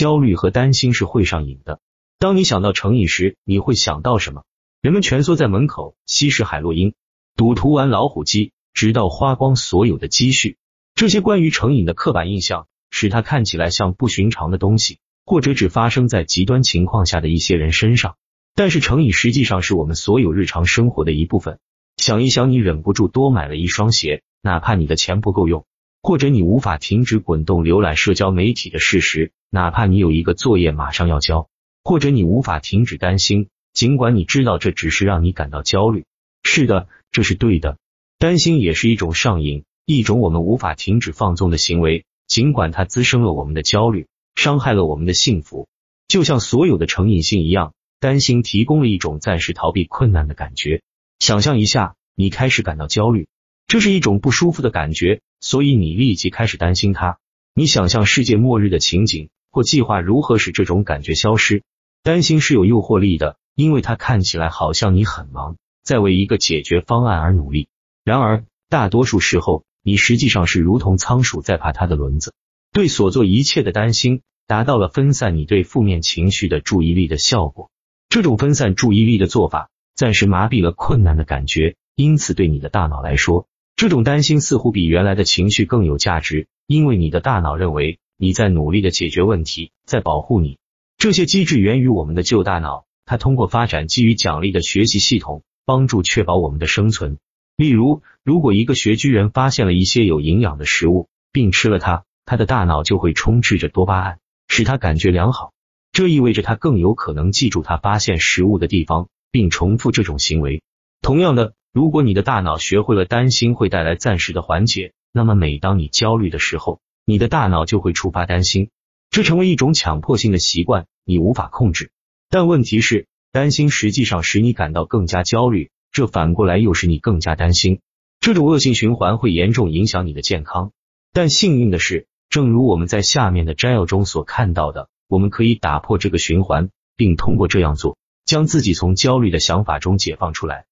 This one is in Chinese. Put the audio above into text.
焦虑和担心是会上瘾的。当你想到成瘾时，你会想到什么？人们蜷缩在门口，吸食海洛因，赌徒玩老虎机，直到花光所有的积蓄。这些关于成瘾的刻板印象，使它看起来像不寻常的东西，或者只发生在极端情况下的一些人身上。但是成瘾实际上是我们所有日常生活的一部分。想一想，你忍不住多买了一双鞋，哪怕你的钱不够用。或者你无法停止滚动浏览社交媒体的事实，哪怕你有一个作业马上要交；或者你无法停止担心，尽管你知道这只是让你感到焦虑。是的，这是对的。担心也是一种上瘾，一种我们无法停止放纵的行为，尽管它滋生了我们的焦虑，伤害了我们的幸福。就像所有的成瘾性一样，担心提供了一种暂时逃避困难的感觉。想象一下，你开始感到焦虑。这是一种不舒服的感觉，所以你立即开始担心它。你想象世界末日的情景，或计划如何使这种感觉消失。担心是有诱惑力的，因为它看起来好像你很忙，在为一个解决方案而努力。然而，大多数时候，你实际上是如同仓鼠在爬它的轮子。对所做一切的担心，达到了分散你对负面情绪的注意力的效果。这种分散注意力的做法，暂时麻痹了困难的感觉，因此对你的大脑来说。这种担心似乎比原来的情绪更有价值，因为你的大脑认为你在努力的解决问题，在保护你。这些机制源于我们的旧大脑，它通过发展基于奖励的学习系统，帮助确保我们的生存。例如，如果一个穴居人发现了一些有营养的食物，并吃了它，他的大脑就会充斥着多巴胺，使他感觉良好。这意味着他更有可能记住他发现食物的地方，并重复这种行为。同样的。如果你的大脑学会了担心会带来暂时的缓解，那么每当你焦虑的时候，你的大脑就会触发担心，这成为一种强迫性的习惯，你无法控制。但问题是，担心实际上使你感到更加焦虑，这反过来又使你更加担心。这种恶性循环会严重影响你的健康。但幸运的是，正如我们在下面的摘要中所看到的，我们可以打破这个循环，并通过这样做，将自己从焦虑的想法中解放出来。